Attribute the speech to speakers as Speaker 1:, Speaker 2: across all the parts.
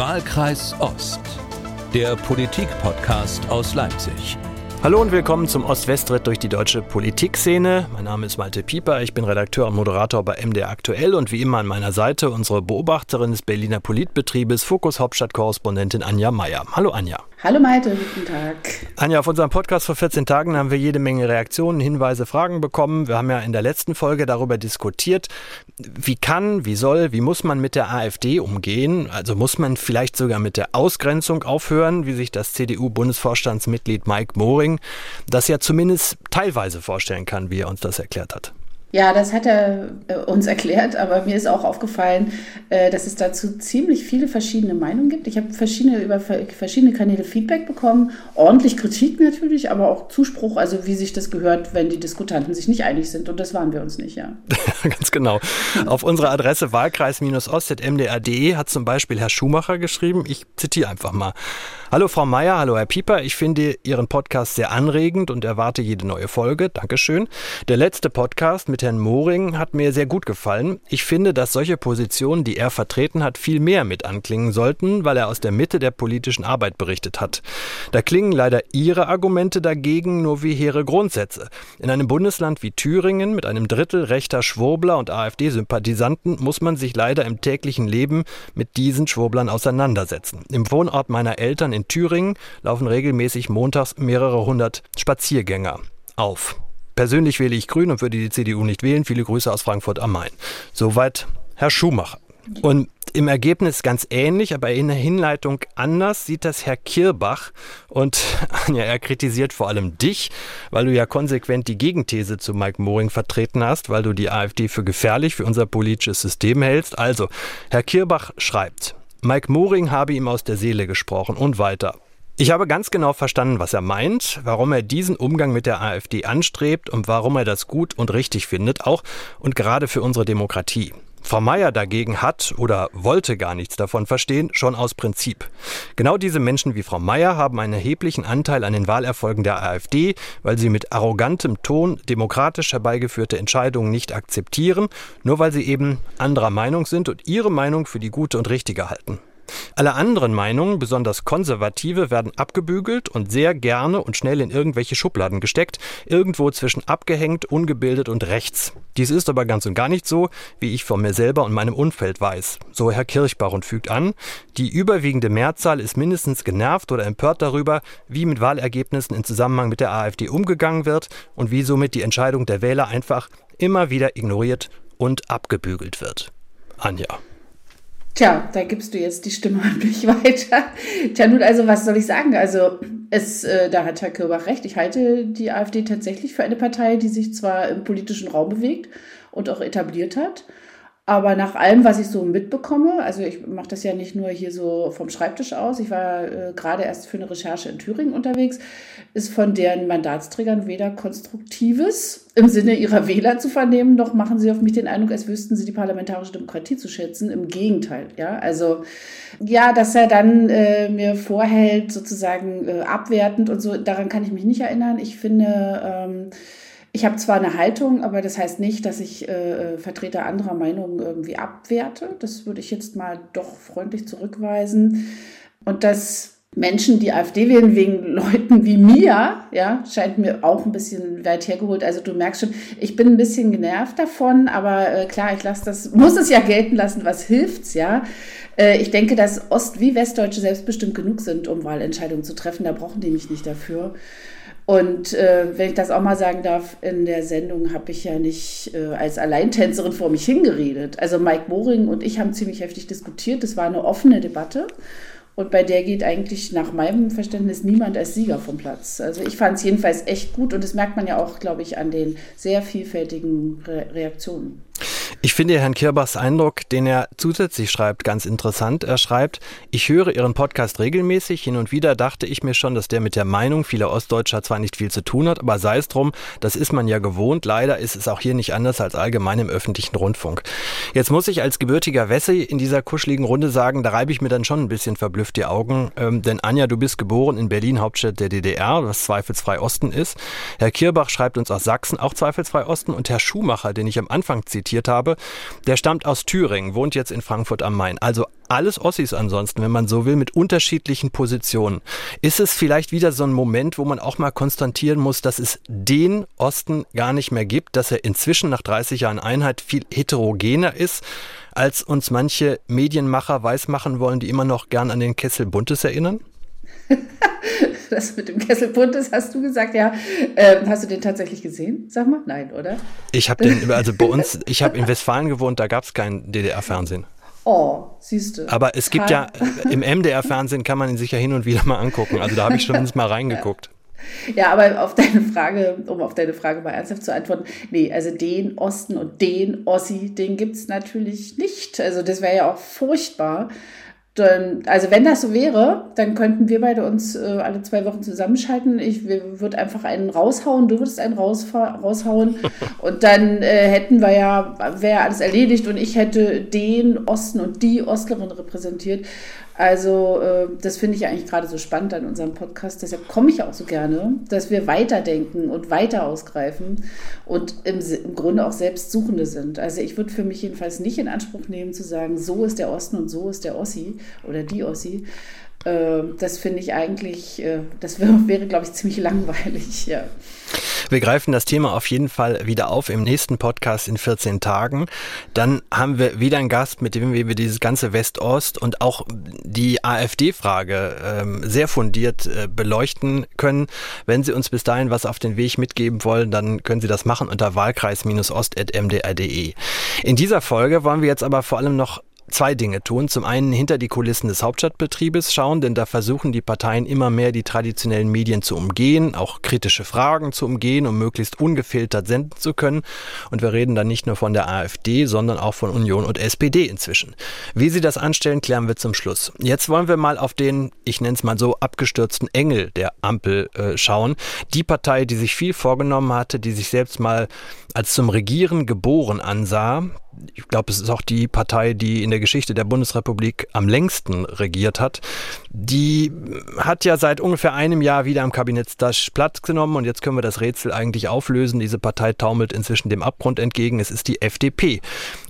Speaker 1: Wahlkreis Ost, der Politik-Podcast aus Leipzig.
Speaker 2: Hallo und willkommen zum Ost-West-Ritt durch die deutsche Politikszene. Mein Name ist Malte Pieper, ich bin Redakteur und Moderator bei MDR Aktuell und wie immer an meiner Seite unsere Beobachterin des Berliner Politbetriebes, Fokus Hauptstadt-Korrespondentin Anja Meier. Hallo Anja.
Speaker 3: Hallo Malte, guten Tag.
Speaker 2: Anja, auf unserem Podcast vor 14 Tagen haben wir jede Menge Reaktionen, Hinweise, Fragen bekommen. Wir haben ja in der letzten Folge darüber diskutiert, wie kann, wie soll, wie muss man mit der AfD umgehen? Also muss man vielleicht sogar mit der Ausgrenzung aufhören, wie sich das CDU-Bundesvorstandsmitglied Mike Moring das ja zumindest teilweise vorstellen kann, wie er uns das erklärt hat.
Speaker 3: Ja, das hat er äh, uns erklärt, aber mir ist auch aufgefallen, äh, dass es dazu ziemlich viele verschiedene Meinungen gibt. Ich habe verschiedene, über verschiedene Kanäle Feedback bekommen, ordentlich Kritik natürlich, aber auch Zuspruch, also wie sich das gehört, wenn die Diskutanten sich nicht einig sind. Und das waren wir uns nicht, ja.
Speaker 2: Ganz genau. Auf unserer Adresse wahlkreis-ost.mdr.de hat zum Beispiel Herr Schumacher geschrieben, ich zitiere einfach mal. Hallo Frau Meier, hallo Herr Pieper, ich finde Ihren Podcast sehr anregend und erwarte jede neue Folge. Dankeschön. Der letzte Podcast mit Herrn Moring hat mir sehr gut gefallen. Ich finde, dass solche Positionen, die er vertreten hat, viel mehr mit anklingen sollten, weil er aus der Mitte der politischen Arbeit berichtet hat. Da klingen leider Ihre Argumente dagegen nur wie hehre Grundsätze. In einem Bundesland wie Thüringen mit einem Drittel rechter Schwurbler und AfD-Sympathisanten muss man sich leider im täglichen Leben mit diesen Schwurblern auseinandersetzen. Im Wohnort meiner Eltern in Thüringen laufen regelmäßig montags mehrere hundert Spaziergänger auf. Persönlich wähle ich Grün und würde die CDU nicht wählen. Viele Grüße aus Frankfurt am Main. Soweit Herr Schumacher. Und im Ergebnis ganz ähnlich, aber in der Hinleitung anders sieht das Herr Kirbach. Und ja, er kritisiert vor allem dich, weil du ja konsequent die Gegenthese zu Mike Moring vertreten hast, weil du die AfD für gefährlich für unser politisches System hältst. Also, Herr Kirbach schreibt, Mike Moring habe ihm aus der Seele gesprochen und weiter. Ich habe ganz genau verstanden, was er meint, warum er diesen Umgang mit der AfD anstrebt und warum er das gut und richtig findet, auch und gerade für unsere Demokratie. Frau Meier dagegen hat oder wollte gar nichts davon verstehen, schon aus Prinzip. Genau diese Menschen wie Frau Meier haben einen erheblichen Anteil an den Wahlerfolgen der AfD, weil sie mit arrogantem Ton demokratisch herbeigeführte Entscheidungen nicht akzeptieren, nur weil sie eben anderer Meinung sind und ihre Meinung für die gute und richtige halten. Alle anderen Meinungen, besonders konservative, werden abgebügelt und sehr gerne und schnell in irgendwelche Schubladen gesteckt, irgendwo zwischen abgehängt, ungebildet und rechts. Dies ist aber ganz und gar nicht so, wie ich von mir selber und meinem Umfeld weiß. So Herr Kirchbach und fügt an, die überwiegende Mehrzahl ist mindestens genervt oder empört darüber, wie mit Wahlergebnissen in Zusammenhang mit der AfD umgegangen wird und wie somit die Entscheidung der Wähler einfach immer wieder ignoriert und abgebügelt wird. Anja.
Speaker 3: Tja, da gibst du jetzt die Stimme an mich weiter. Tja, nun, also was soll ich sagen? Also, es, äh, da hat Herr Kirbach recht. Ich halte die AfD tatsächlich für eine Partei, die sich zwar im politischen Raum bewegt und auch etabliert hat, aber nach allem, was ich so mitbekomme, also ich mache das ja nicht nur hier so vom Schreibtisch aus, ich war äh, gerade erst für eine Recherche in Thüringen unterwegs, ist von deren Mandatsträgern weder Konstruktives im Sinne ihrer Wähler zu vernehmen, noch machen sie auf mich den Eindruck, als wüssten sie die parlamentarische Demokratie zu schätzen. Im Gegenteil, ja. Also ja, dass er dann äh, mir vorhält, sozusagen äh, abwertend und so, daran kann ich mich nicht erinnern. Ich finde, ähm, ich habe zwar eine Haltung, aber das heißt nicht, dass ich äh, Vertreter anderer Meinungen irgendwie abwerte. Das würde ich jetzt mal doch freundlich zurückweisen. Und dass Menschen die AfD wählen wegen Leuten wie mir, ja, scheint mir auch ein bisschen weit hergeholt. Also du merkst schon, ich bin ein bisschen genervt davon, aber äh, klar, ich lasse das, muss es ja gelten lassen, was hilft's, ja. Äh, ich denke, dass Ost- wie Westdeutsche selbstbestimmt genug sind, um Wahlentscheidungen zu treffen. Da brauchen die mich nicht dafür. Und äh, wenn ich das auch mal sagen darf, in der Sendung habe ich ja nicht äh, als Alleintänzerin vor mich hingeredet. Also Mike Moring und ich haben ziemlich heftig diskutiert. Das war eine offene Debatte. Und bei der geht eigentlich nach meinem Verständnis niemand als Sieger vom Platz. Also ich fand es jedenfalls echt gut und das merkt man ja auch, glaube ich, an den sehr vielfältigen Re Reaktionen.
Speaker 2: Ich finde Herrn Kirbachs Eindruck, den er zusätzlich schreibt, ganz interessant. Er schreibt, ich höre Ihren Podcast regelmäßig. Hin und wieder dachte ich mir schon, dass der mit der Meinung vieler Ostdeutscher zwar nicht viel zu tun hat, aber sei es drum, das ist man ja gewohnt. Leider ist es auch hier nicht anders als allgemein im öffentlichen Rundfunk. Jetzt muss ich als gebürtiger Wessi in dieser kuscheligen Runde sagen, da reibe ich mir dann schon ein bisschen verblüfft die Augen. Ähm, denn Anja, du bist geboren in Berlin, Hauptstadt der DDR, was zweifelsfrei Osten ist. Herr Kirbach schreibt uns aus Sachsen, auch zweifelsfrei Osten. Und Herr Schumacher, den ich am Anfang zitiert habe, habe, der stammt aus Thüringen, wohnt jetzt in Frankfurt am Main. Also alles Ossis ansonsten, wenn man so will, mit unterschiedlichen Positionen. Ist es vielleicht wieder so ein Moment, wo man auch mal konstatieren muss, dass es den Osten gar nicht mehr gibt, dass er inzwischen nach 30 Jahren Einheit viel heterogener ist, als uns manche Medienmacher weismachen wollen, die immer noch gern an den Kessel Buntes erinnern?
Speaker 3: das mit dem Kessel Buntes hast du gesagt, ja. Ähm, hast du den tatsächlich gesehen? Sag mal, nein, oder?
Speaker 2: Ich habe den, also bei uns, ich habe in Westfalen gewohnt, da gab es kein DDR-Fernsehen.
Speaker 3: Oh, siehst du.
Speaker 2: Aber es gibt ja, im MDR-Fernsehen kann man ihn sich ja hin und wieder mal angucken. Also da habe ich schon mal reingeguckt.
Speaker 3: Ja, aber auf deine Frage, um auf deine Frage mal ernsthaft zu antworten, nee, also den Osten und den Ossi, den gibt es natürlich nicht. Also das wäre ja auch furchtbar. Dann, also wenn das so wäre, dann könnten wir beide uns äh, alle zwei Wochen zusammenschalten. Ich würde einfach einen raushauen, du würdest einen raushauen und dann äh, hätten wir ja, wäre alles erledigt und ich hätte den Osten und die Ostlerin repräsentiert. Also äh, das finde ich eigentlich gerade so spannend an unserem Podcast. Deshalb komme ich auch so gerne, dass wir weiterdenken und weiter ausgreifen und im, im Grunde auch Selbstsuchende sind. Also ich würde für mich jedenfalls nicht in Anspruch nehmen zu sagen, so ist der Osten und so ist der Ossi oder die Ossi. Äh, das finde ich eigentlich, äh, das wäre, wäre glaube ich, ziemlich langweilig, ja.
Speaker 2: Wir greifen das Thema auf jeden Fall wieder auf im nächsten Podcast in 14 Tagen. Dann haben wir wieder einen Gast, mit dem wir dieses ganze West-Ost und auch die AfD-Frage ähm, sehr fundiert äh, beleuchten können. Wenn Sie uns bis dahin was auf den Weg mitgeben wollen, dann können Sie das machen unter wahlkreis-ost.mdr.de. In dieser Folge wollen wir jetzt aber vor allem noch zwei Dinge tun. Zum einen hinter die Kulissen des Hauptstadtbetriebes schauen, denn da versuchen die Parteien immer mehr die traditionellen Medien zu umgehen, auch kritische Fragen zu umgehen, um möglichst ungefiltert senden zu können. Und wir reden dann nicht nur von der AfD, sondern auch von Union und SPD inzwischen. Wie sie das anstellen, klären wir zum Schluss. Jetzt wollen wir mal auf den, ich nenne es mal so, abgestürzten Engel der Ampel äh, schauen. Die Partei, die sich viel vorgenommen hatte, die sich selbst mal als zum Regieren geboren ansah, ich glaube, es ist auch die Partei, die in der Geschichte der Bundesrepublik am längsten regiert hat. Die hat ja seit ungefähr einem Jahr wieder am Kabinettstasch Platz genommen und jetzt können wir das Rätsel eigentlich auflösen. Diese Partei taumelt inzwischen dem Abgrund entgegen. Es ist die FDP.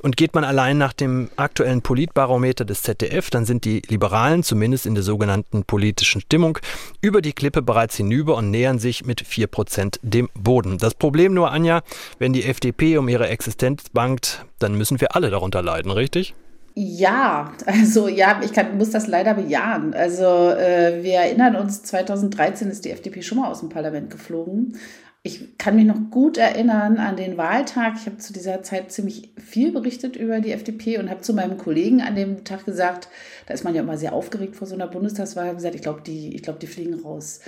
Speaker 2: Und geht man allein nach dem aktuellen Politbarometer des ZDF, dann sind die Liberalen, zumindest in der sogenannten politischen Stimmung, über die Klippe bereits hinüber und nähern sich mit vier Prozent dem Boden. Das Problem nur, Anja, wenn die FDP um ihre Existenz bangt, dann müssen wir alle darunter leiden, richtig?
Speaker 3: Ja, also ja, ich kann, muss das leider bejahen. Also äh, wir erinnern uns, 2013 ist die FDP schon mal aus dem Parlament geflogen. Ich kann mich noch gut erinnern an den Wahltag. Ich habe zu dieser Zeit ziemlich viel berichtet über die FDP und habe zu meinem Kollegen an dem Tag gesagt, da ist man ja immer sehr aufgeregt vor so einer Bundestagswahl, gesagt, ich glaube, die, glaub, die fliegen raus.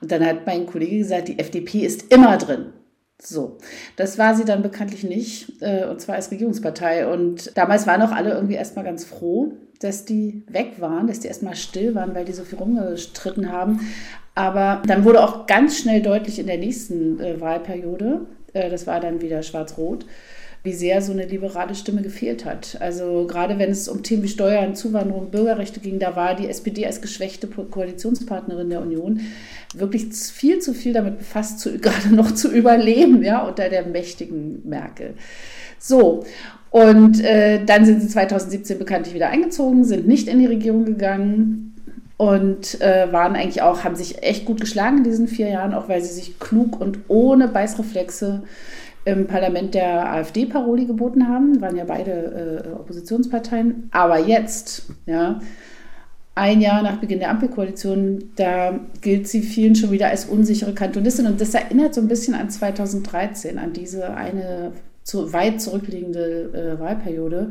Speaker 3: Und dann hat mein Kollege gesagt, die FDP ist immer drin. So, das war sie dann bekanntlich nicht, äh, und zwar als Regierungspartei. Und damals waren auch alle irgendwie erstmal ganz froh, dass die weg waren, dass die erstmal still waren, weil die so viel rumgestritten haben. Aber dann wurde auch ganz schnell deutlich in der nächsten äh, Wahlperiode, äh, das war dann wieder schwarz-rot, wie sehr so eine liberale Stimme gefehlt hat. Also gerade wenn es um Themen wie Steuern, Zuwanderung, Bürgerrechte ging, da war die SPD als geschwächte Koalitionspartnerin der Union wirklich viel zu viel damit befasst, zu, gerade noch zu überleben, ja, unter der mächtigen Merkel. So, und äh, dann sind sie 2017 bekanntlich wieder eingezogen, sind nicht in die Regierung gegangen und äh, waren eigentlich auch, haben sich echt gut geschlagen in diesen vier Jahren, auch weil sie sich klug und ohne Beißreflexe im Parlament der AfD Paroli geboten haben, waren ja beide äh, Oppositionsparteien. Aber jetzt, ja, ein Jahr nach Beginn der Ampelkoalition, da gilt sie vielen schon wieder als unsichere Kantonistin. Und das erinnert so ein bisschen an 2013, an diese eine zu weit zurückliegende äh, Wahlperiode.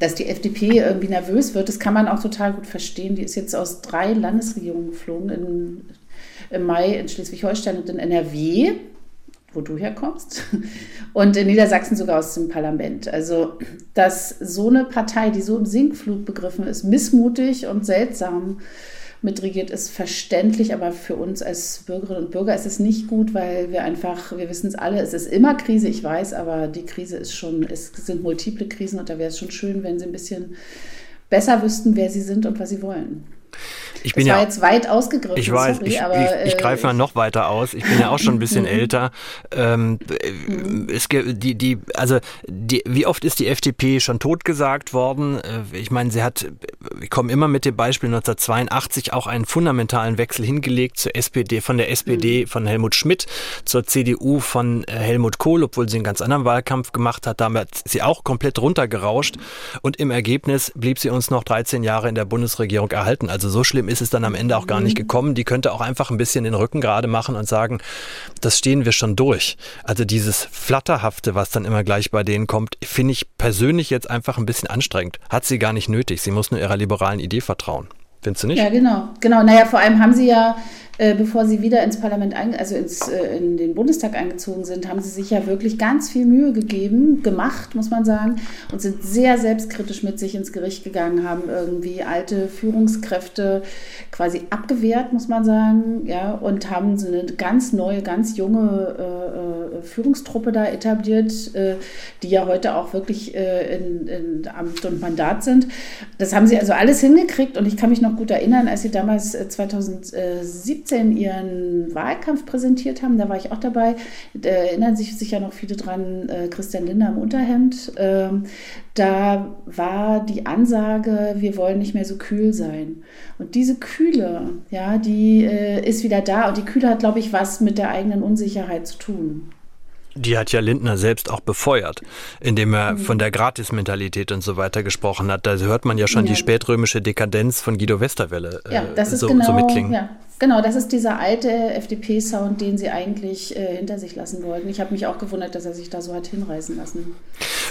Speaker 3: Dass die FDP irgendwie nervös wird, das kann man auch total gut verstehen. Die ist jetzt aus drei Landesregierungen geflogen, in, im Mai in Schleswig-Holstein und in NRW wo du herkommst, und in Niedersachsen sogar aus dem Parlament. Also, dass so eine Partei, die so im Sinkflug begriffen ist, missmutig und seltsam mitregiert, ist verständlich, aber für uns als Bürgerinnen und Bürger ist es nicht gut, weil wir einfach, wir wissen es alle, es ist immer Krise, ich weiß, aber die Krise ist schon, es sind multiple Krisen und da wäre es schon schön, wenn sie ein bisschen besser wüssten, wer sie sind und was sie wollen.
Speaker 2: Ich bin
Speaker 3: das war
Speaker 2: ja,
Speaker 3: jetzt weit ausgegriffen.
Speaker 2: Ich weiß,
Speaker 3: sorry,
Speaker 2: ich,
Speaker 3: aber,
Speaker 2: ich, ich greife mal noch weiter aus. Ich bin ja auch schon ein bisschen älter. Ähm,
Speaker 3: Mhm.
Speaker 2: es, die, die, also die, wie oft ist die FDP schon totgesagt worden? Äh, Ich meine, sie hat, wir kommen immer mit dem Beispiel 1982 auch einen fundamentalen Wechsel hingelegt zur SPD, von der SPD
Speaker 3: Mhm.
Speaker 2: von Helmut Schmidt zur CDU von äh, Helmut Kohl, obwohl sie einen ganz anderen Wahlkampf gemacht hat. Damit ist sie auch komplett runtergerauscht und im Ergebnis blieb sie uns noch 13 Jahre in der Bundesregierung erhalten. Also so schlimm ist es dann am Ende auch gar nicht gekommen. Die könnte auch einfach ein bisschen den Rücken gerade machen und sagen, das stehen wir schon durch. Also dieses Flatterhafte, was dann immer gleich bei denen kommt, finde ich persönlich jetzt einfach ein bisschen anstrengend. Hat sie gar nicht nötig. Sie muss nur ihrer liberalen Idee vertrauen. Findest du nicht?
Speaker 3: Ja, genau. Genau. Naja, vor allem haben sie ja, äh, bevor sie wieder ins Parlament, also ins, äh, in den Bundestag eingezogen sind, haben sie sich ja wirklich ganz viel Mühe gegeben, gemacht, muss man sagen, und sind sehr selbstkritisch mit sich ins Gericht gegangen, haben irgendwie alte Führungskräfte quasi abgewehrt, muss man sagen, ja, und haben so eine ganz neue, ganz junge äh, äh, Führungstruppe da etabliert, äh, die ja heute auch wirklich äh, in, in Amt und Mandat sind. Das haben sie also alles hingekriegt und ich kann mich noch gut erinnern, als sie damals äh, 2017 ihren Wahlkampf präsentiert haben, da war ich auch dabei, da erinnern sich sicher noch viele dran, äh, Christian Lindner im Unterhemd. Ähm, da war die Ansage, wir wollen nicht mehr so kühl sein. Und diese Kühle, ja, die äh, ist wieder da und die Kühle hat, glaube ich, was mit der eigenen Unsicherheit zu tun.
Speaker 2: Die hat ja Lindner selbst auch befeuert, indem er
Speaker 3: Mhm.
Speaker 2: von der Gratismentalität und so weiter gesprochen hat. Da hört man ja schon
Speaker 3: Ja.
Speaker 2: die spätrömische Dekadenz von Guido Westerwelle äh,
Speaker 3: Ja, das ist
Speaker 2: so,
Speaker 3: genau,
Speaker 2: so mitklingen.
Speaker 3: ja, genau, das ist dieser alte FDP-Sound, den sie eigentlich äh, hinter sich lassen wollten. Ich habe mich auch gewundert, dass er sich da so hat hinreißen lassen.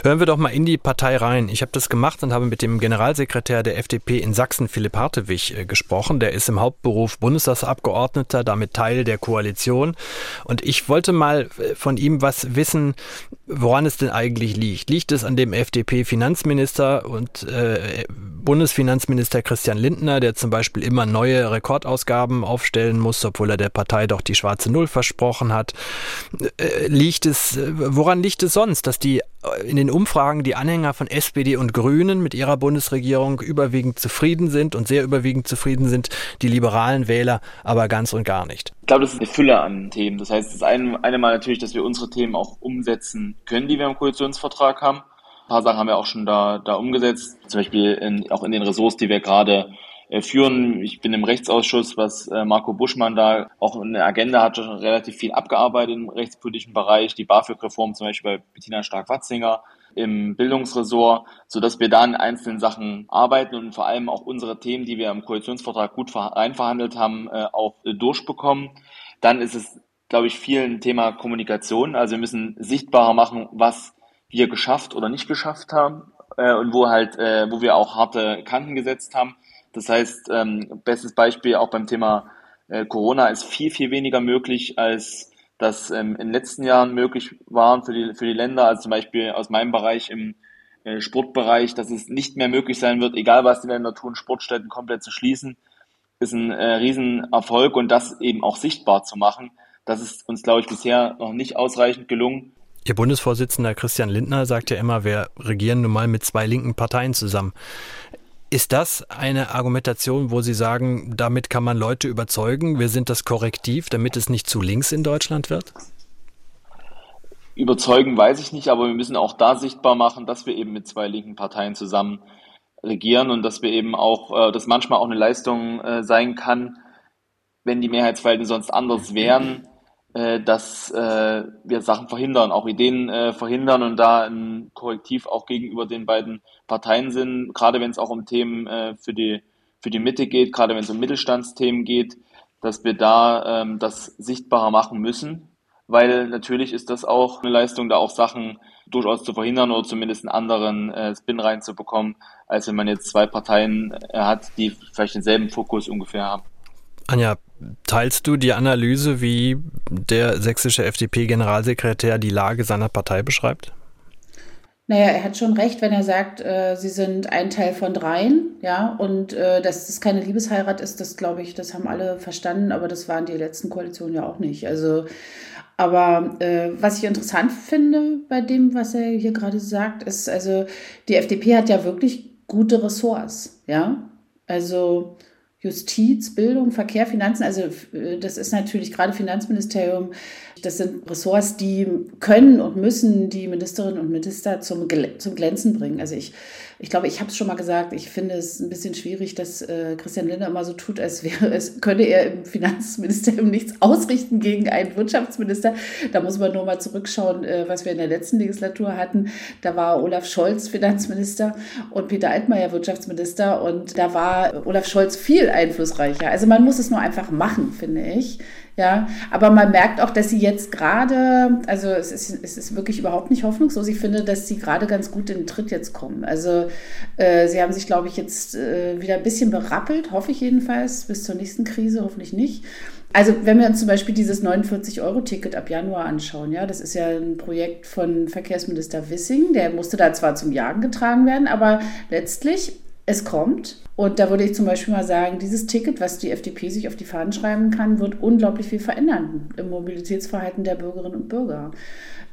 Speaker 2: Hören wir doch mal in die Partei rein. Ich habe das gemacht und habe mit dem Generalsekretär der FDP in Sachsen, Philipp Hartewig, äh, gesprochen. Der ist im Hauptberuf Bundestagsabgeordneter, damit Teil der Koalition. Und ich wollte mal äh, von ihm was wissen, woran es denn eigentlich liegt. Liegt es an dem FDP-Finanzminister und äh, Bundesfinanzminister Christian Lindner, der zum Beispiel immer neue Rekordausgaben aufstellen muss, obwohl er der Partei doch die schwarze Null versprochen hat? Äh, liegt es, äh, woran liegt es sonst, dass die äh, in den Umfragen die Anhänger von SPD und Grünen mit ihrer Bundesregierung überwiegend zufrieden sind und sehr überwiegend zufrieden sind, die liberalen Wähler aber ganz und gar nicht?
Speaker 4: Ich glaube, das ist eine Fülle an Themen. Das heißt, das eine, eine Mal natürlich, dass wir unsere Themen auch umsetzen können, die wir im Koalitionsvertrag haben. Ein paar Sachen haben wir auch schon da, da umgesetzt. Zum Beispiel in, auch in den Ressorts, die wir gerade führen. Ich bin im Rechtsausschuss, was äh, Marco Buschmann da auch in der Agenda hat, schon relativ viel abgearbeitet im rechtspolitischen Bereich. Die BAföG-Reform zum Beispiel bei Bettina Stark-Watzinger im Bildungsressort, so dass wir da in einzelnen Sachen arbeiten und vor allem auch unsere Themen, die wir im Koalitionsvertrag gut reinverhandelt haben, äh, auch äh, durchbekommen. Dann ist es, glaube ich, viel ein Thema Kommunikation. Also wir müssen sichtbarer machen, was wir geschafft oder nicht geschafft haben äh, und wo halt, äh, wo wir auch harte Kanten gesetzt haben. Das heißt, ähm, bestes Beispiel auch beim Thema äh, Corona ist viel, viel weniger möglich, als das ähm, in den letzten Jahren möglich waren für die, für die Länder. Also zum Beispiel aus meinem Bereich im äh, Sportbereich, dass es nicht mehr möglich sein wird, egal was die Länder tun, Sportstätten komplett zu schließen, ist ein äh, Riesenerfolg und das eben auch sichtbar zu machen. Das ist uns, glaube ich, bisher noch nicht ausreichend gelungen.
Speaker 2: Ihr Bundesvorsitzender Christian Lindner sagt ja immer, wir regieren nun mal mit zwei linken Parteien zusammen. Ist das eine Argumentation, wo Sie sagen, damit kann man Leute überzeugen, wir sind das Korrektiv, damit es nicht zu links in Deutschland wird?
Speaker 4: Überzeugen weiß ich nicht, aber wir müssen auch da sichtbar machen, dass wir eben mit zwei linken Parteien zusammen regieren und dass wir eben auch, äh, dass manchmal auch eine Leistung äh, sein kann, wenn die Mehrheitsverhältnisse sonst anders wären, äh, dass äh, wir Sachen verhindern, auch Ideen äh, verhindern und da ein Korrektiv auch gegenüber den beiden Parteien sind, gerade wenn es auch um Themen äh, für die für die Mitte geht, gerade wenn es um Mittelstandsthemen geht, dass wir da ähm, das sichtbarer machen müssen, weil natürlich ist das auch eine Leistung, da auch Sachen durchaus zu verhindern oder zumindest einen anderen äh, Spin reinzubekommen, als wenn man jetzt zwei Parteien äh, hat, die vielleicht denselben Fokus ungefähr haben.
Speaker 2: Anja, teilst du die Analyse, wie der sächsische FDP-Generalsekretär die Lage seiner Partei beschreibt?
Speaker 3: Naja, er hat schon recht, wenn er sagt, äh, sie sind ein Teil von dreien, ja, und äh, dass das keine Liebesheirat ist, das glaube ich, das haben alle verstanden, aber das waren die letzten Koalitionen ja auch nicht. Also, aber äh, was ich interessant finde bei dem, was er hier gerade sagt, ist, also die FDP hat ja wirklich gute Ressorts, ja. Also Justiz, Bildung, Verkehr, Finanzen. Also äh, das ist natürlich gerade Finanzministerium, das sind Ressorts, die können und müssen die Ministerinnen und Minister zum, zum Glänzen bringen. Also ich ich glaube, ich habe es schon mal gesagt, ich finde es ein bisschen schwierig, dass äh, Christian Lindner immer so tut, als wäre es, könne er im Finanzministerium nichts ausrichten gegen einen Wirtschaftsminister. Da muss man nur mal zurückschauen, äh, was wir in der letzten Legislatur hatten. Da war Olaf Scholz Finanzminister und Peter Altmaier Wirtschaftsminister und da war Olaf Scholz viel einflussreicher. Also man muss es nur einfach machen, finde ich. Ja, aber man merkt auch, dass sie jetzt gerade, also es ist, es ist wirklich überhaupt nicht hoffnungslos. Ich finde, dass sie gerade ganz gut in den Tritt jetzt kommen. Also äh, sie haben sich, glaube ich, jetzt äh, wieder ein bisschen berappelt, hoffe ich jedenfalls, bis zur nächsten Krise, hoffentlich nicht. Also wenn wir uns zum Beispiel dieses 49-Euro-Ticket ab Januar anschauen, ja, das ist ja ein Projekt von Verkehrsminister Wissing, der musste da zwar zum Jagen getragen werden, aber letztlich es kommt. Und da würde ich zum Beispiel mal sagen, dieses Ticket, was die FDP sich auf die Fahnen schreiben kann, wird unglaublich viel verändern im Mobilitätsverhalten der Bürgerinnen und Bürger.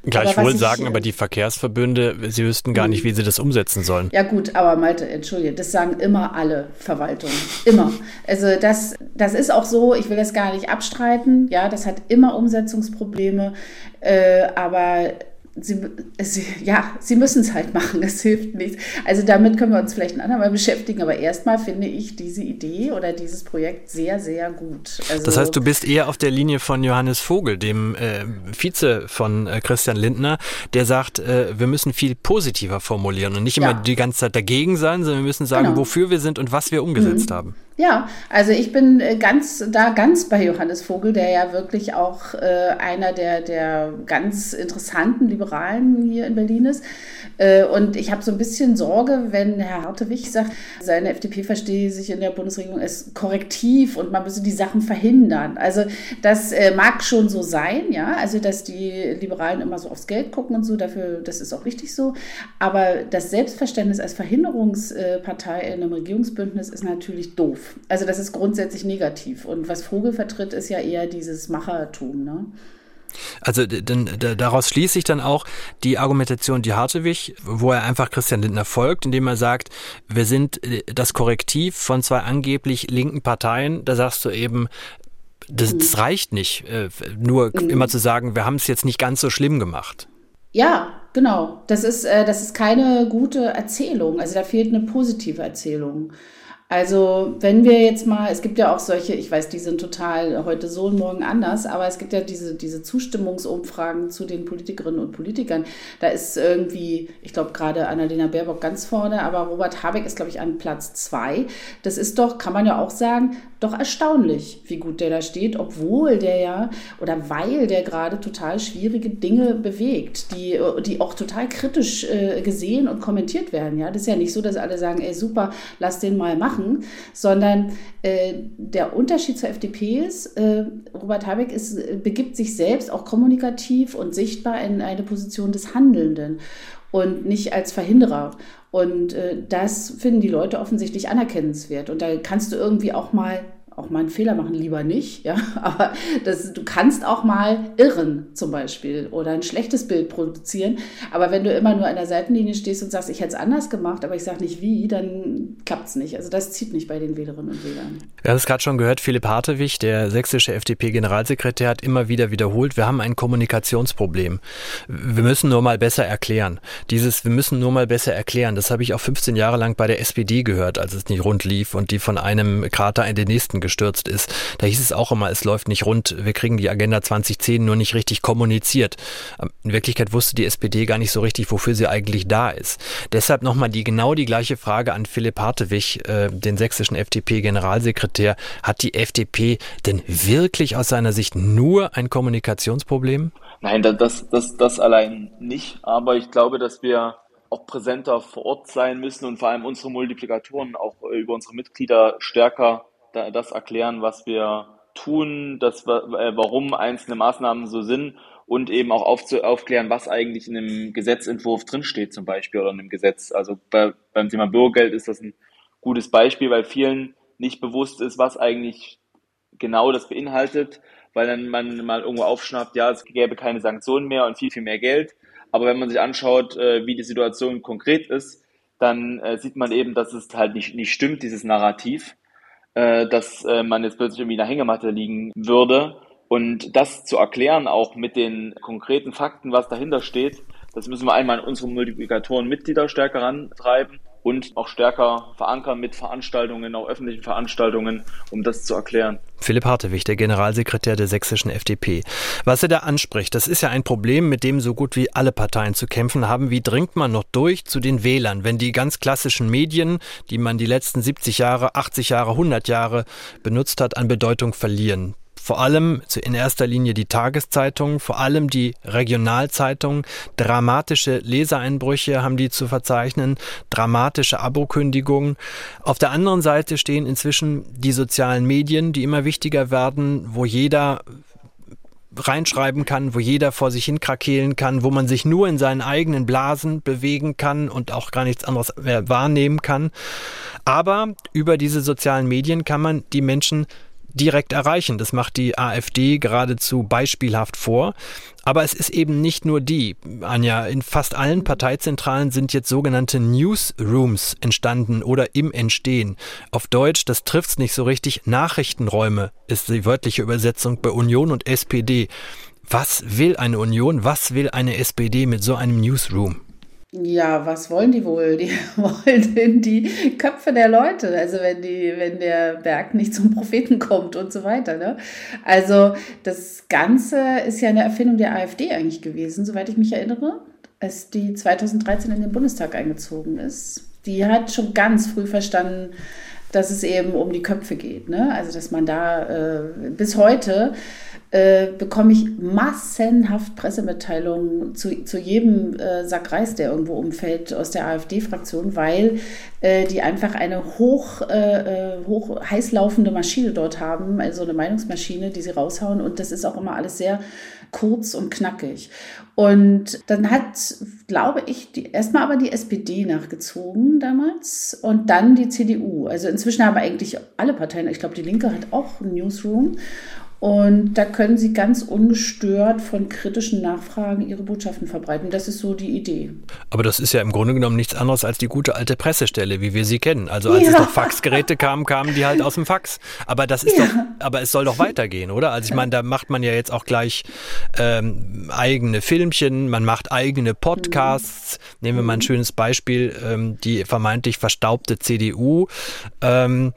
Speaker 2: Gleichwohl sagen aber die Verkehrsverbünde, sie wüssten gar nicht, wie sie das umsetzen sollen.
Speaker 3: Ja gut, aber Malte, entschuldige, das sagen immer alle Verwaltungen. Immer. Also das, das ist auch so, ich will das gar nicht abstreiten. Ja, das hat immer Umsetzungsprobleme. Äh, aber sie, sie, ja, sie müssen es halt machen, es hilft nichts. Also damit können wir uns vielleicht ein andermal beschäftigen, aber erstmal finde ich diese Idee oder dieses Projekt sehr, sehr gut.
Speaker 2: Also, das heißt, du bist eher auf der Linie von Johannes Vogel, dem äh, Vize von äh, Christian Lindner, der sagt, äh, wir müssen viel positiver formulieren und nicht immer ja. die ganze Zeit dagegen sein, sondern wir müssen sagen, genau. wofür wir sind und was wir umgesetzt mhm. haben.
Speaker 3: Ja, also ich bin äh, ganz da ganz bei Johannes Vogel, der ja wirklich auch äh, einer der, der ganz interessanten Liberalen hier in Berlin ist. Äh, und ich habe so ein bisschen Sorge, wenn Herr Hartewig sagt, seine FDP verstehe sich in der Bundesregierung als korrektiv und man müsse die Sachen verhindern. Also das äh, mag schon so sein, ja, also dass die Liberalen immer so aufs Geld gucken und so, dafür, das ist auch richtig so. Aber das Selbstverständnis als Verhinderungspartei in einem Regierungsbündnis ist natürlich doof. Also das ist grundsätzlich negativ. Und was Vogel vertritt, ist ja eher dieses Machertum. Ne?
Speaker 2: Also denn, daraus schließt sich dann auch die Argumentation, die Hartewig, wo er einfach Christian Lindner folgt, indem er sagt, wir sind äh, das Korrektiv von zwei angeblich linken Parteien. Da sagst du eben, das, das mhm. reicht nicht, äh, nur mhm. immer zu sagen, wir haben es jetzt nicht ganz so schlimm gemacht.
Speaker 3: Ja, genau. Das ist, äh, das ist keine gute Erzählung. Also da fehlt eine positive Erzählung. Also wenn wir jetzt mal, es gibt ja auch solche, ich weiß, die sind total heute so und morgen anders, aber es gibt ja diese, diese Zustimmungsumfragen zu den Politikerinnen und Politikern. Da ist irgendwie, ich glaube gerade Annalena Baerbock ganz vorne, aber Robert Habeck ist, glaube ich, an Platz zwei. Das ist doch, kann man ja auch sagen, doch erstaunlich, wie gut der da steht, obwohl der ja oder weil der gerade total schwierige Dinge bewegt, die, die auch total kritisch äh, gesehen und kommentiert werden. Ja, das ist ja nicht so, dass alle sagen, ey super, lass den mal machen, sondern äh, der Unterschied zur FDP ist, äh, Robert Habeck ist, begibt sich selbst auch kommunikativ und sichtbar in eine Position des Handelnden und nicht als Verhinderer. Und äh, das finden die Leute offensichtlich anerkennenswert. Und da kannst du irgendwie auch mal auch mal einen Fehler machen, lieber nicht, ja, aber das, du kannst auch mal irren zum Beispiel oder ein schlechtes Bild produzieren, aber wenn du immer nur an der Seitenlinie stehst und sagst, ich hätte es anders gemacht, aber ich sage nicht wie, dann klappt es nicht. Also das zieht nicht bei den Wählerinnen und Wählern.
Speaker 2: Wir haben es gerade schon gehört, Philipp Hartewig, der sächsische FDP-Generalsekretär, hat immer wieder wiederholt, wir haben ein Kommunikationsproblem. Wir müssen nur mal besser erklären. Dieses, wir müssen nur mal besser erklären, das habe ich auch 15 Jahre lang bei der SPD gehört, als es nicht rund lief und die von einem Krater in den nächsten gestürzt ist. Da hieß es auch immer, es läuft nicht rund, wir kriegen die Agenda 2010 nur nicht richtig kommuniziert. Ähm, in Wirklichkeit wusste die SPD gar nicht so richtig, wofür sie eigentlich da ist. Deshalb nochmal die genau die gleiche Frage an Philipp Hartewig, äh, den sächsischen FDP-Generalsekretär. Hat die FDP denn wirklich aus seiner Sicht nur ein Kommunikationsproblem?
Speaker 4: Nein, das, das, das allein nicht. Aber ich glaube, dass wir auch präsenter vor Ort sein müssen und vor allem unsere Multiplikatoren auch äh, über unsere Mitglieder stärker das erklären, was wir tun, das, äh, warum einzelne Maßnahmen so sind und eben auch aufzu aufklären, was eigentlich in einem Gesetzentwurf drinsteht zum Beispiel oder in einem Gesetz. Also bei, beim Thema Bürgergeld ist das ein gutes Beispiel, weil vielen nicht bewusst ist, was eigentlich genau das beinhaltet, weil dann man mal irgendwo aufschnappt, ja, es gäbe keine Sanktionen mehr und viel, viel mehr Geld. Aber wenn man sich anschaut, äh, wie die Situation konkret ist, dann äh, sieht man eben, dass es halt nicht, nicht stimmt, dieses Narrativ äh, dass äh, man jetzt plötzlich irgendwie in der Hängematte liegen würde. Und das zu erklären, auch mit den konkreten Fakten, was dahinter steht, das müssen wir einmal in unsere Multiplikatoren-Mitglieder stärker rantreiben und auch stärker verankern mit Veranstaltungen, auch öffentlichen Veranstaltungen, um das zu erklären.
Speaker 2: Philipp Hartewig, der Generalsekretär der sächsischen FDP. Was er da anspricht, das ist ja ein Problem, mit dem so gut wie alle Parteien zu kämpfen haben. Wie dringt man noch durch zu den Wählern, wenn die ganz klassischen Medien, die man die letzten 70 Jahre, 80 Jahre, 100 Jahre benutzt hat, an Bedeutung verlieren? Vor allem in erster Linie die Tageszeitungen, vor allem die Regionalzeitungen. Dramatische Lesereinbrüche haben die zu verzeichnen, dramatische Abokündigungen. Auf der anderen Seite stehen inzwischen die sozialen Medien, die immer wichtiger werden, wo jeder reinschreiben kann, wo jeder vor sich hin krakeelen kann, wo man sich nur in seinen eigenen Blasen bewegen kann und auch gar nichts anderes mehr wahrnehmen kann. Aber über diese sozialen Medien kann man die Menschen direkt erreichen. Das macht die AfD geradezu beispielhaft vor. Aber es ist eben nicht nur die. Anja, in fast allen Parteizentralen sind jetzt sogenannte Newsrooms entstanden oder im Entstehen. Auf Deutsch, das trifft's nicht so richtig, Nachrichtenräume ist die wörtliche Übersetzung bei Union und SPD. Was will eine Union, was will eine SPD mit so einem Newsroom?
Speaker 3: Ja, was wollen die wohl? Die wollen in die Köpfe der Leute. Also wenn die, wenn der Berg nicht zum Propheten kommt und so weiter. Ne? Also das Ganze ist ja eine Erfindung der AfD eigentlich gewesen, soweit ich mich erinnere, als die 2013 in den Bundestag eingezogen ist. Die hat schon ganz früh verstanden, dass es eben um die Köpfe geht. Ne? Also dass man da äh, bis heute äh, bekomme ich massenhaft Pressemitteilungen zu, zu jedem äh, Sack Reis, der irgendwo umfällt aus der AfD-Fraktion, weil äh, die einfach eine hoch, äh, äh, hoch heiß laufende Maschine dort haben, also eine Meinungsmaschine, die sie raushauen und das ist auch immer alles sehr kurz und knackig. Und dann hat, glaube ich, die, erstmal aber die SPD nachgezogen damals und dann die CDU. Also inzwischen haben eigentlich alle Parteien, ich glaube, die Linke hat auch ein Newsroom. Und da können Sie ganz ungestört von kritischen Nachfragen Ihre Botschaften verbreiten. Das ist so die Idee.
Speaker 2: Aber das ist ja im Grunde genommen nichts anderes als die gute alte Pressestelle, wie wir sie kennen. Also als ja. es noch Faxgeräte kamen, kamen die halt aus dem Fax. Aber das ist ja. doch, aber es soll doch weitergehen, oder? Also ich meine, da macht man ja jetzt auch gleich ähm, eigene Filmchen, man macht eigene Podcasts. Mhm. Nehmen wir mal ein mhm. schönes Beispiel, ähm, die vermeintlich verstaubte CDU ähm,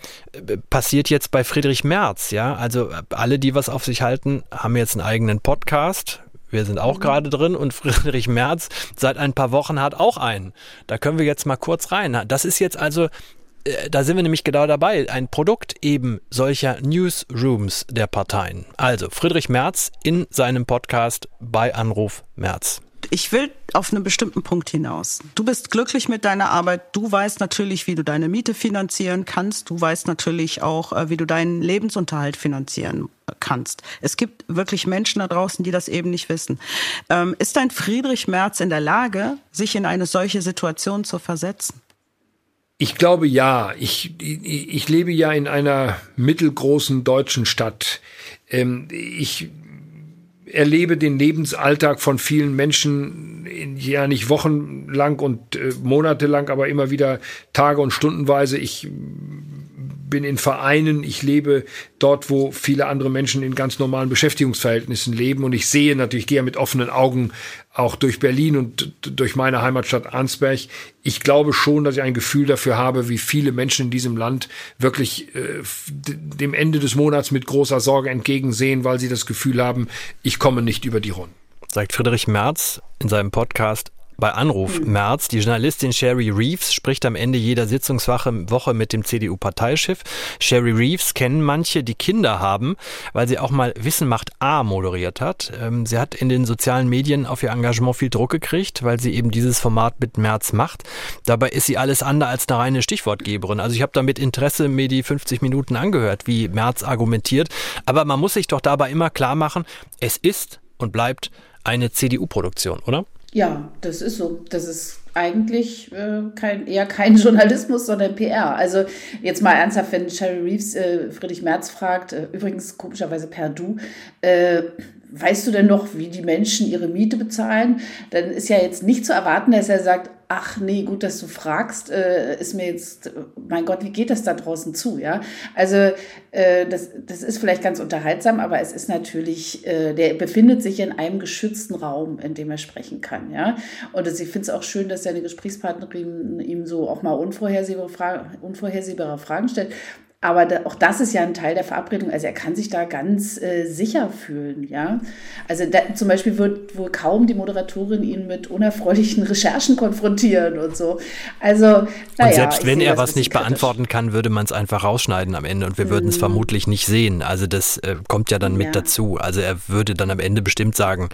Speaker 2: passiert jetzt bei Friedrich Merz, ja. Also alle, die was auf sich halten, haben jetzt einen eigenen Podcast. Wir sind auch mhm. gerade drin und Friedrich Merz seit ein paar Wochen hat auch einen. Da können wir jetzt mal kurz rein. Das ist jetzt also äh, da sind wir nämlich genau dabei. Ein Produkt eben solcher Newsrooms der Parteien. Also Friedrich Merz in seinem Podcast bei Anruf Merz
Speaker 5: ich will auf einen bestimmten Punkt hinaus. Du bist glücklich mit deiner Arbeit. Du weißt natürlich, wie du deine Miete finanzieren kannst. Du weißt natürlich auch, äh, wie du deinen Lebensunterhalt finanzieren kannst. Es gibt wirklich Menschen da draußen, die das eben nicht wissen. Ähm, ist dein Friedrich Merz in der Lage, sich in eine solche Situation zu versetzen?
Speaker 6: Ich glaube ja. Ich, ich, ich lebe ja in einer mittelgroßen deutschen Stadt. Ähm, ich erlebe den Lebensalltag von vielen Menschen ja nicht wochenlang und äh, monatelang, aber immer wieder Tage und Stundenweise. Ich bin in Vereinen, ich lebe dort, wo viele andere Menschen in ganz normalen Beschäftigungsverhältnissen leben und ich sehe natürlich, gehe mit offenen Augen auch durch Berlin und durch meine Heimatstadt Arnsberg. Ich glaube schon, dass ich ein Gefühl dafür habe, wie viele Menschen in diesem Land wirklich äh, dem Ende des Monats mit großer Sorge entgegensehen, weil sie das Gefühl haben, ich komme nicht über die Runden.
Speaker 2: Sagt Friedrich Merz in seinem Podcast bei Anruf. März. Die Journalistin Sherry Reeves spricht am Ende jeder Sitzungswoche mit dem CDU-Parteichef. Sherry Reeves kennen manche, die Kinder haben, weil sie auch mal Wissen macht A moderiert hat. Ähm, sie hat in den sozialen Medien auf ihr Engagement viel Druck gekriegt, weil sie eben dieses Format mit März macht. Dabei ist sie alles andere als eine reine Stichwortgeberin. Also ich habe da mit Interesse mir die 50 Minuten angehört, wie März argumentiert. Aber man muss sich doch dabei immer klar machen, es ist und bleibt eine CDU-Produktion, oder?
Speaker 3: Ja, das ist so. Das ist eigentlich äh, kein, eher kein Journalismus, sondern PR. Also jetzt mal ernsthaft, wenn Sherry Reeves äh, Friedrich Merz fragt, äh, übrigens komischerweise per Du, äh, weißt du denn noch, wie die Menschen ihre Miete bezahlen? Dann ist ja jetzt nicht zu erwarten, dass er sagt, ach nee, gut, dass du fragst, äh, ist mir jetzt, mein Gott, wie geht das da draußen zu, ja? Also äh, das, das ist vielleicht ganz unterhaltsam, aber es ist natürlich, äh, der befindet sich in einem geschützten Raum, in dem er sprechen kann, ja? Und ich finde es auch schön, dass seine Gesprächspartnerin ihm so auch mal unvorhersehbare, Fragen, unvorhersehbare Fragen stellt. Aber da, auch das ist ja ein Teil der Verabredung. Also er kann sich da ganz äh, sicher fühlen, ja. Also da, zum Beispiel wird wohl kaum die Moderatorin ihn mit unerfreulichen Recherchen konfrontieren und so. Also, naja,
Speaker 2: und selbst wenn er was nicht kritisch. beantworten kann, würde man es einfach rausschneiden am Ende und wir würden es mhm. vermutlich nicht sehen. Also das äh, kommt ja dann ja. mit dazu. Also er würde dann am Ende bestimmt sagen,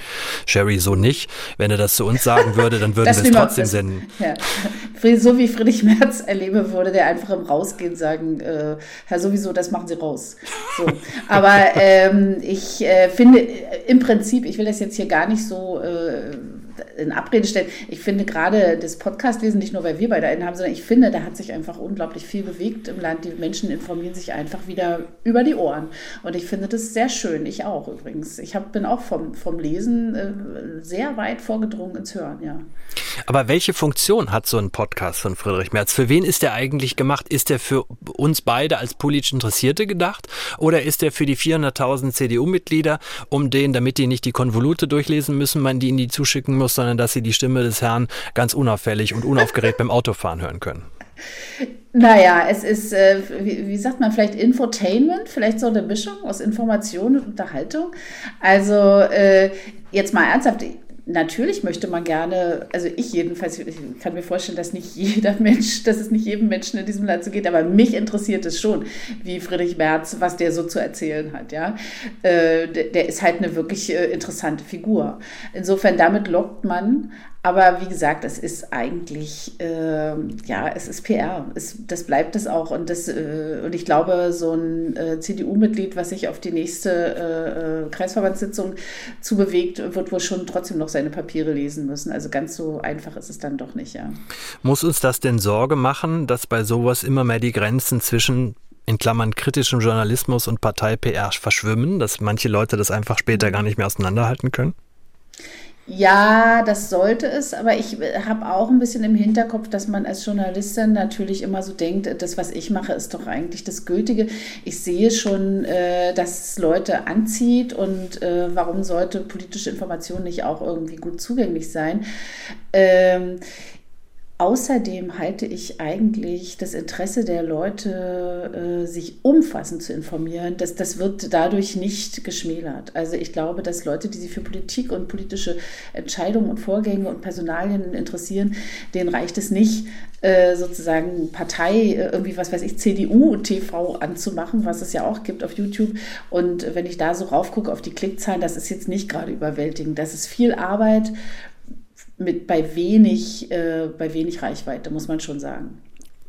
Speaker 2: Sherry, so nicht. Wenn er das zu uns sagen würde, dann würden wir es trotzdem senden. Ja.
Speaker 3: So wie Friedrich Merz erlebe, würde der einfach im Rausgehen sagen, äh, ja sowieso, das machen sie raus. So. Aber ähm, ich äh, finde im Prinzip, ich will das jetzt hier gar nicht so äh, in Abrede stellen. Ich finde gerade das Podcastlesen, nicht nur weil wir beide einen haben, sondern ich finde, da hat sich einfach unglaublich viel bewegt im Land. Die Menschen informieren sich einfach wieder über die Ohren. Und ich finde das sehr schön. Ich auch übrigens. Ich hab, bin auch vom, vom Lesen äh, sehr weit vorgedrungen ins Hören, ja.
Speaker 2: Aber welche Funktion hat so ein Podcast von Friedrich Merz? Für wen ist der eigentlich gemacht? Ist der für uns beide als politisch Interessierte gedacht? Oder ist der für die 400.000 CDU-Mitglieder, um denen, damit die nicht die Konvolute durchlesen müssen, man die in die zuschicken muss, sondern dass sie die Stimme des Herrn ganz unauffällig und unaufgeregt beim Autofahren hören können?
Speaker 3: Naja, es ist, äh, wie, wie, sagt man, vielleicht Infotainment, vielleicht so eine Mischung aus Information und Unterhaltung. Also äh, jetzt mal ernsthaft, natürlich möchte man gerne, also ich jedenfalls, ich kann mir vorstellen, dass nicht jeder Mensch, dass es nicht jedem Menschen in diesem Land so geht, aber mich interessiert es schon, wie Friedrich Merz, was der so zu erzählen hat, ja. Äh, der, ist halt eine wirklich äh, interessante Figur. Insofern, damit lockt man aber wie gesagt, es ist eigentlich, äh, ja, es ist PR. Es, das bleibt es auch. Und, das, äh, und ich glaube, so ein äh, CDU-Mitglied, was sich auf die nächste äh, äh, Kreisverbandssitzung zubewegt, wird wohl schon trotzdem noch seine Papiere lesen müssen. Also ganz so einfach ist es dann doch nicht, ja.
Speaker 2: Muss uns das denn Sorge machen, dass bei sowas immer mehr die Grenzen zwischen in Klammern kritischem Journalismus und Partei-PR verschwimmen, dass manche Leute das einfach später gar nicht mehr auseinanderhalten können?
Speaker 3: Ja, das sollte es, aber ich habe auch ein bisschen im Hinterkopf, dass man als Journalistin natürlich immer so denkt, das, was ich mache, ist doch eigentlich das Gültige. Ich sehe schon, äh, dass es Leute anzieht und äh, warum sollte politische Information nicht auch irgendwie gut zugänglich sein? Außerdem halte ich eigentlich das Interesse der Leute, äh, sich umfassend zu informieren, dass das wird dadurch nicht geschmälert. Also ich glaube, dass Leute, die sich für Politik und politische Entscheidungen und Vorgänge und Personalien interessieren, denen reicht es nicht, äh, sozusagen Partei, äh, irgendwie was weiß ich, CDU TV anzumachen, was es ja auch gibt auf YouTube. Und wenn ich da so raufgucke auf die Klickzahlen, das ist jetzt nicht gerade überwältigend. Das ist viel Arbeit mit bei wenig, äh, bei wenig Reichweite, muss man schon sagen.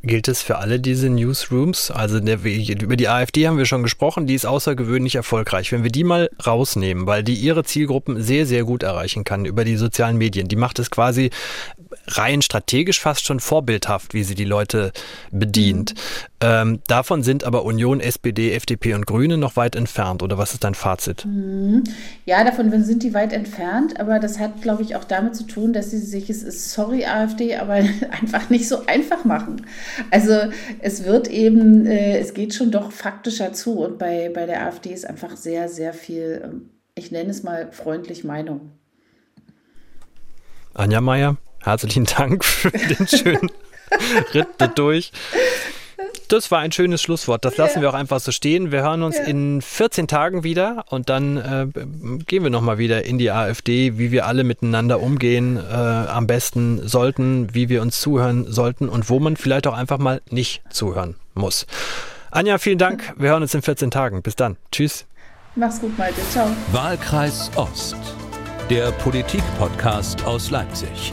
Speaker 2: Gilt es für alle diese Newsrooms? Also der, über die AfD haben wir schon gesprochen, die ist außergewöhnlich erfolgreich. Wenn wir die mal rausnehmen, weil die ihre Zielgruppen sehr, sehr gut erreichen kann über die sozialen Medien, die macht es quasi rein strategisch fast schon vorbildhaft, wie sie die Leute bedient. Mhm. Ähm, davon sind aber Union, SPD, FDP und Grüne noch weit entfernt. Oder was ist dein Fazit?
Speaker 3: Mhm. Ja, davon sind die weit entfernt, aber das hat, glaube ich, auch damit zu tun, dass sie sich, es ist sorry AfD, aber einfach nicht so einfach machen. Also es wird eben, äh, es geht schon doch faktischer zu und bei, bei der AfD ist einfach sehr, sehr viel, ähm, ich nenne es mal freundlich Meinung.
Speaker 2: Anja Meier, herzlichen Dank für den schönen Ritt durch. Das war ein schönes Schlusswort. Das lassen wir auch einfach so stehen. Wir hören uns ja. in 14 Tagen wieder und dann äh, gehen wir nochmal wieder in die AfD, wie wir alle miteinander umgehen, äh, am besten sollten, wie wir uns zuhören sollten und wo man vielleicht auch einfach mal nicht zuhören muss. Anja, vielen Dank. Wir hören uns in 14 Tagen. Bis dann. Tschüss.
Speaker 3: Mach's gut, Malte. Ciao.
Speaker 1: Wahlkreis Ost, der Politik-Podcast aus Leipzig.